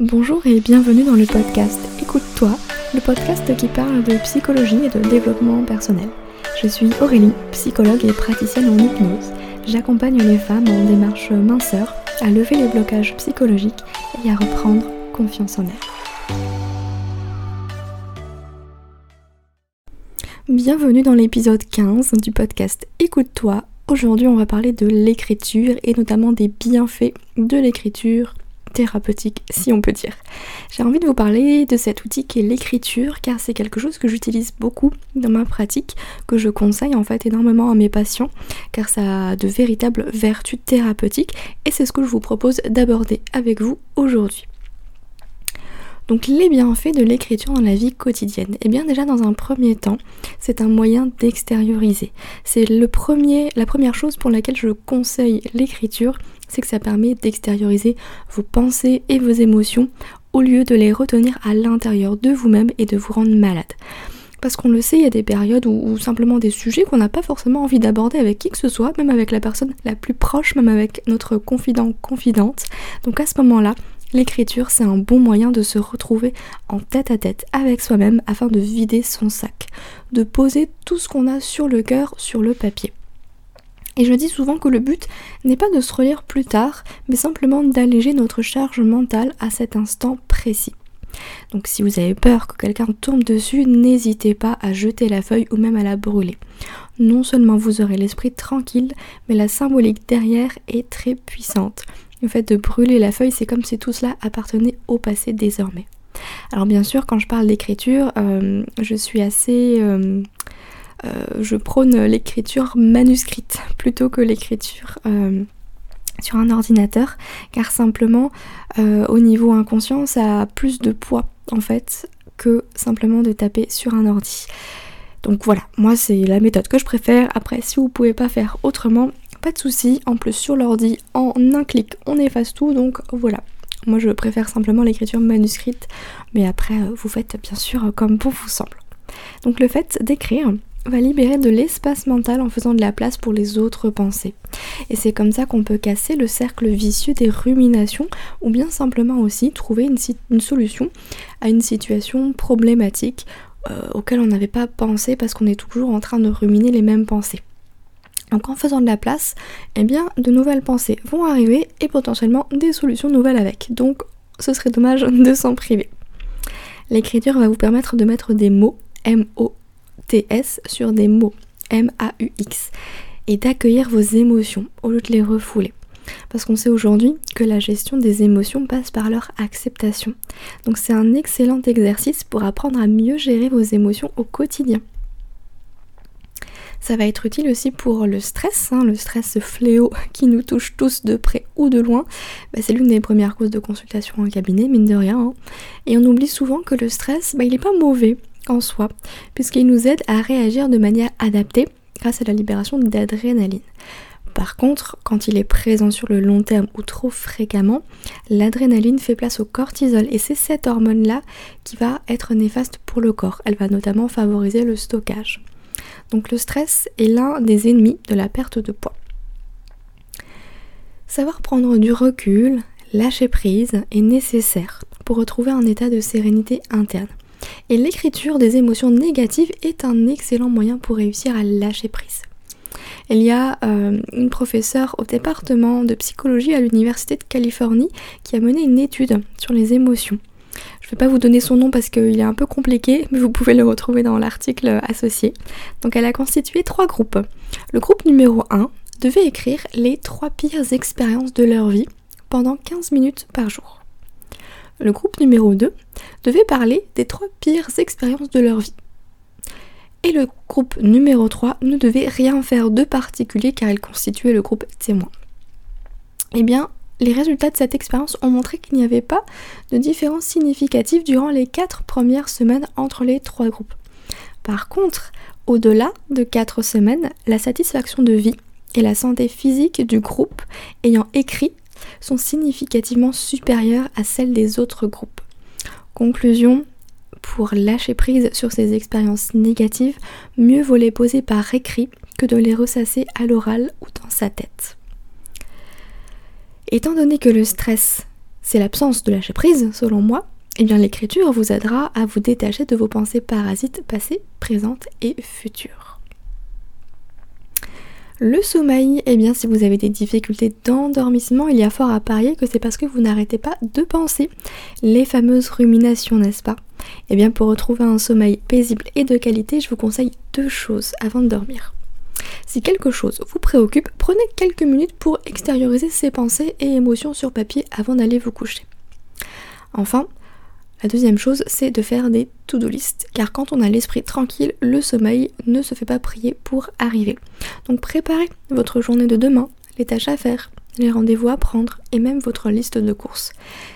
Bonjour et bienvenue dans le podcast Écoute-toi, le podcast qui parle de psychologie et de développement personnel. Je suis Aurélie, psychologue et praticienne en hypnose. J'accompagne les femmes en démarche minceur à lever les blocages psychologiques et à reprendre confiance en elles. Bienvenue dans l'épisode 15 du podcast Écoute-toi. Aujourd'hui, on va parler de l'écriture et notamment des bienfaits de l'écriture thérapeutique, si on peut dire. J'ai envie de vous parler de cet outil qui est l'écriture, car c'est quelque chose que j'utilise beaucoup dans ma pratique, que je conseille en fait énormément à mes patients, car ça a de véritables vertus thérapeutiques, et c'est ce que je vous propose d'aborder avec vous aujourd'hui. Donc les bienfaits de l'écriture dans la vie quotidienne. Eh bien déjà dans un premier temps, c'est un moyen d'extérioriser. C'est le premier, la première chose pour laquelle je conseille l'écriture, c'est que ça permet d'extérioriser vos pensées et vos émotions au lieu de les retenir à l'intérieur de vous-même et de vous rendre malade. Parce qu'on le sait, il y a des périodes où, simplement des sujets qu'on n'a pas forcément envie d'aborder avec qui que ce soit, même avec la personne la plus proche, même avec notre confident, confidente. Donc à ce moment-là, l'écriture, c'est un bon moyen de se retrouver en tête à tête avec soi-même afin de vider son sac, de poser tout ce qu'on a sur le cœur sur le papier. Et je dis souvent que le but n'est pas de se relire plus tard, mais simplement d'alléger notre charge mentale à cet instant précis. Donc si vous avez peur que quelqu'un tombe dessus, n'hésitez pas à jeter la feuille ou même à la brûler. Non seulement vous aurez l'esprit tranquille, mais la symbolique derrière est très puissante. Le fait de brûler la feuille, c'est comme si tout cela appartenait au passé désormais. Alors bien sûr, quand je parle d'écriture, euh, je suis assez... Euh, euh, je prône l'écriture manuscrite plutôt que l'écriture euh, sur un ordinateur car simplement euh, au niveau inconscient ça a plus de poids en fait que simplement de taper sur un ordi. Donc voilà, moi c'est la méthode que je préfère. Après si vous pouvez pas faire autrement, pas de souci. En plus sur l'ordi, en un clic, on efface tout. Donc voilà. Moi je préfère simplement l'écriture manuscrite, mais après vous faites bien sûr comme bon vous semble. Donc le fait d'écrire, va libérer de l'espace mental en faisant de la place pour les autres pensées. Et c'est comme ça qu'on peut casser le cercle vicieux des ruminations ou bien simplement aussi trouver une, solution à une situation problématique euh, auquel on n'avait pas pensé parce qu'on est toujours en train de ruminer les mêmes pensées. Donc en faisant de la place, eh bien de nouvelles pensées vont arriver et potentiellement des solutions nouvelles avec. Donc ce serait dommage de s'en priver. L'écriture va vous permettre de mettre des mots, M-O TS sur des mots, M-A-U-X, et d'accueillir vos émotions au lieu de les refouler. Parce qu'on sait aujourd'hui que la gestion des émotions passe par leur acceptation. Donc c'est un excellent exercice pour apprendre à mieux gérer vos émotions au quotidien. Ça va être utile aussi pour le stress, hein, le stress fléau qui nous touche tous de près ou de loin. Bah, c'est l'une des premières causes de consultation en cabinet, mine de rien. Hein. Et on oublie souvent que le stress, bah, il n'est pas mauvais en soi, puisqu'il nous aide à réagir de manière adaptée grâce à la libération d'adrénaline. Par contre, quand il est présent sur le long terme ou trop fréquemment, l'adrénaline fait place au cortisol et c'est cette hormone-là qui va être néfaste pour le corps. Elle va notamment favoriser le stockage. Donc le stress est l'un des ennemis de la perte de poids. Savoir prendre du recul, lâcher prise est nécessaire pour retrouver un état de sérénité interne. Et l'écriture des émotions négatives est un excellent moyen pour réussir à lâcher prise. Il y a euh, une professeure au département de psychologie à l'Université de Californie qui a mené une étude sur les émotions. Je ne vais pas vous donner son nom parce qu'il est un peu compliqué, mais vous pouvez le retrouver dans l'article associé. Donc elle a constitué trois groupes. Le groupe numéro 1 devait écrire les trois pires expériences de leur vie pendant 15 minutes par jour le groupe numéro 2 devait parler des trois pires expériences de leur vie. Et le groupe numéro 3 ne devait rien faire de particulier car il constituait le groupe témoin. Eh bien, les résultats de cette expérience ont montré qu'il n'y avait pas de différence significative durant les quatre premières semaines entre les trois groupes. Par contre, au-delà de quatre semaines, la satisfaction de vie et la santé physique du groupe ayant écrit sont significativement supérieures à celles des autres groupes. Conclusion, pour lâcher prise sur ces expériences négatives, mieux vaut les poser par écrit que de les ressasser à l'oral ou dans sa tête. Étant donné que le stress, c'est l'absence de lâcher prise, selon moi, eh bien l'écriture vous aidera à vous détacher de vos pensées parasites passées, présentes et futures. Le sommeil, eh bien si vous avez des difficultés d'endormissement, il y a fort à parier que c'est parce que vous n'arrêtez pas de penser. Les fameuses ruminations, n'est-ce pas? Eh bien pour retrouver un sommeil paisible et de qualité, je vous conseille deux choses avant de dormir. Si quelque chose vous préoccupe, prenez quelques minutes pour extérioriser ces pensées et émotions sur papier avant d'aller vous coucher. Enfin, la deuxième chose, c'est de faire des to-do list, car quand on a l'esprit tranquille, le sommeil ne se fait pas prier pour arriver. Donc préparez votre journée de demain, les tâches à faire, les rendez-vous à prendre et même votre liste de courses.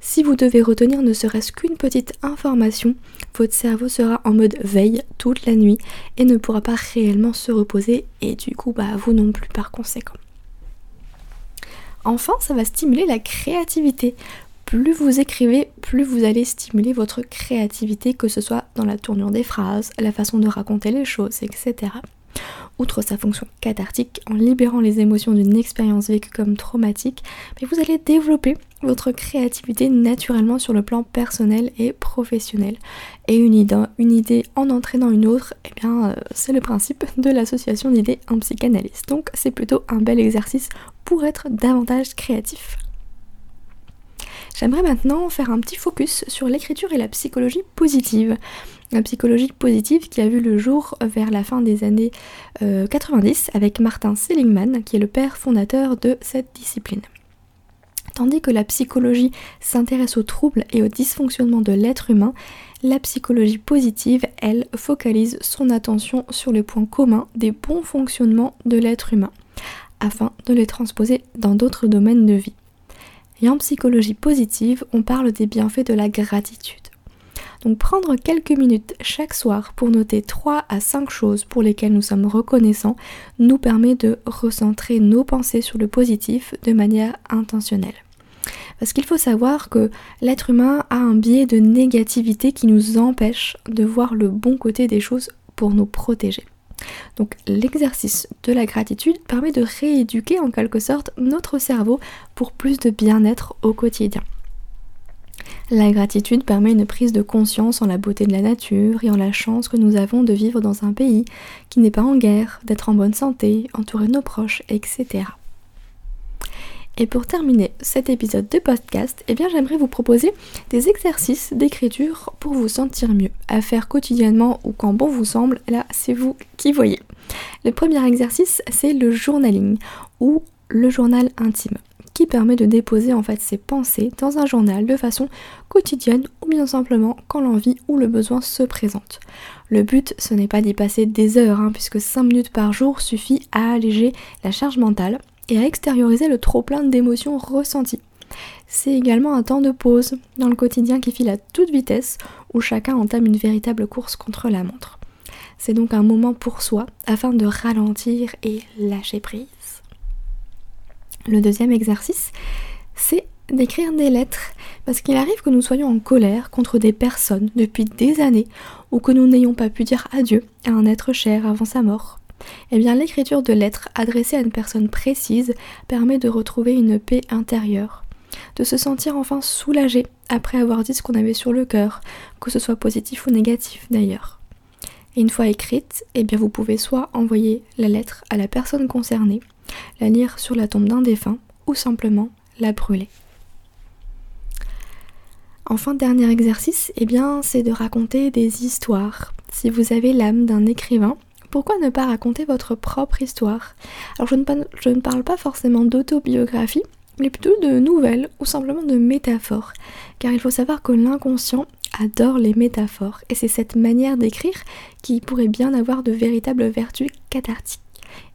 Si vous devez retenir ne serait-ce qu'une petite information, votre cerveau sera en mode veille toute la nuit et ne pourra pas réellement se reposer et du coup bah vous non plus par conséquent. Enfin, ça va stimuler la créativité. Plus vous écrivez, plus vous allez stimuler votre créativité, que ce soit dans la tournure des phrases, la façon de raconter les choses, etc. Outre sa fonction cathartique, en libérant les émotions d'une expérience vécue comme traumatique, mais vous allez développer votre créativité naturellement sur le plan personnel et professionnel. Et une idée, en entraînant une autre, eh bien euh, c'est le principe de l'association d'idées en psychanalyse. Donc c'est plutôt un bel exercice pour être davantage créatif. J'aimerais maintenant faire un petit focus sur l'écriture et la psychologie positive la psychologie positive qui a vu le jour vers la fin des années 90 euh, avec Martin Seligman, qui est le père fondateur de cette discipline. Tandis que la psychologie s'intéresse aux troubles et aux dysfonctionnements de l'être humain, la psychologie positive, elle, focalise son attention sur les points communs des bons fonctionnements de l'être humain, afin de les transposer dans d'autres domaines de vie. Et en psychologie positive, on parle des bienfaits de la gratitude. Donc prendre quelques minutes chaque soir pour noter 3 à 5 choses pour lesquelles nous sommes reconnaissants nous permet de recentrer nos pensées sur le positif de manière intentionnelle. Parce qu'il faut savoir que l'être humain a un biais de négativité qui nous empêche de voir le bon côté des choses pour nous protéger. Donc l'exercice de la gratitude permet de rééduquer en quelque sorte notre cerveau pour plus de bien-être au quotidien. La gratitude permet une prise de conscience en la beauté de la nature et en la chance que nous avons de vivre dans un pays qui n'est pas en guerre, d'être en bonne santé, entouré de nos proches, etc. Et pour terminer cet épisode de podcast, eh j'aimerais vous proposer des exercices d'écriture pour vous sentir mieux, à faire quotidiennement ou quand bon vous semble, là c'est vous qui voyez. Le premier exercice c'est le journaling ou le journal intime qui permet de déposer en fait ses pensées dans un journal de façon quotidienne ou bien simplement quand l'envie ou le besoin se présente. Le but ce n'est pas d'y passer des heures hein, puisque 5 minutes par jour suffit à alléger la charge mentale et à extérioriser le trop plein d'émotions ressenties. C'est également un temps de pause dans le quotidien qui file à toute vitesse où chacun entame une véritable course contre la montre. C'est donc un moment pour soi afin de ralentir et lâcher prise. Le deuxième exercice, c'est d'écrire des lettres, parce qu'il arrive que nous soyons en colère contre des personnes depuis des années, ou que nous n'ayons pas pu dire adieu à un être cher avant sa mort. Eh bien, l'écriture de lettres adressées à une personne précise permet de retrouver une paix intérieure, de se sentir enfin soulagé après avoir dit ce qu'on avait sur le cœur, que ce soit positif ou négatif d'ailleurs. Une fois écrite, eh bien vous pouvez soit envoyer la lettre à la personne concernée, la lire sur la tombe d'un défunt ou simplement la brûler. Enfin, dernier exercice, eh bien, c'est de raconter des histoires. Si vous avez l'âme d'un écrivain, pourquoi ne pas raconter votre propre histoire? Alors, je ne, parle pas forcément d'autobiographie, mais plutôt de nouvelles ou simplement de métaphores. Car il faut savoir que l'inconscient adore les métaphores, et c'est cette manière d'écrire qui pourrait bien avoir de véritables vertus cathartiques.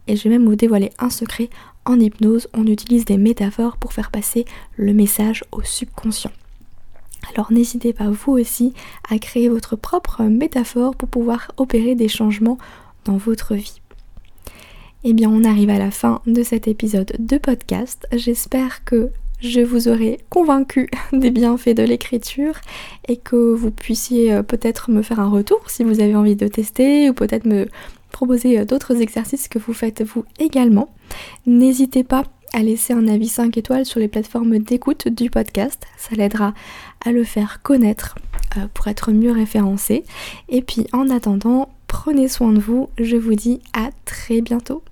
Et je vais même vous dévoiler un secret. En hypnose, on utilise des métaphores pour faire passer le message au subconscient. Alors n'hésitez pas vous aussi à créer votre propre métaphore pour pouvoir opérer des changements dans votre vie. Eh bien, on arrive à la fin de cet épisode de podcast. J'espère que je vous aurai convaincu des bienfaits de l'écriture et que vous puissiez euh, peut-être me faire un retour si vous avez envie de tester ou peut-être me proposer euh, d'autres exercices que vous faites vous également. N'hésitez pas à laisser un avis 5 étoiles sur les plateformes d'écoute du podcast. Ça l'aidera à le faire connaître euh, pour être mieux référencé. Et puis en attendant, Prenez soin de vous. Je vous dis à très bientôt.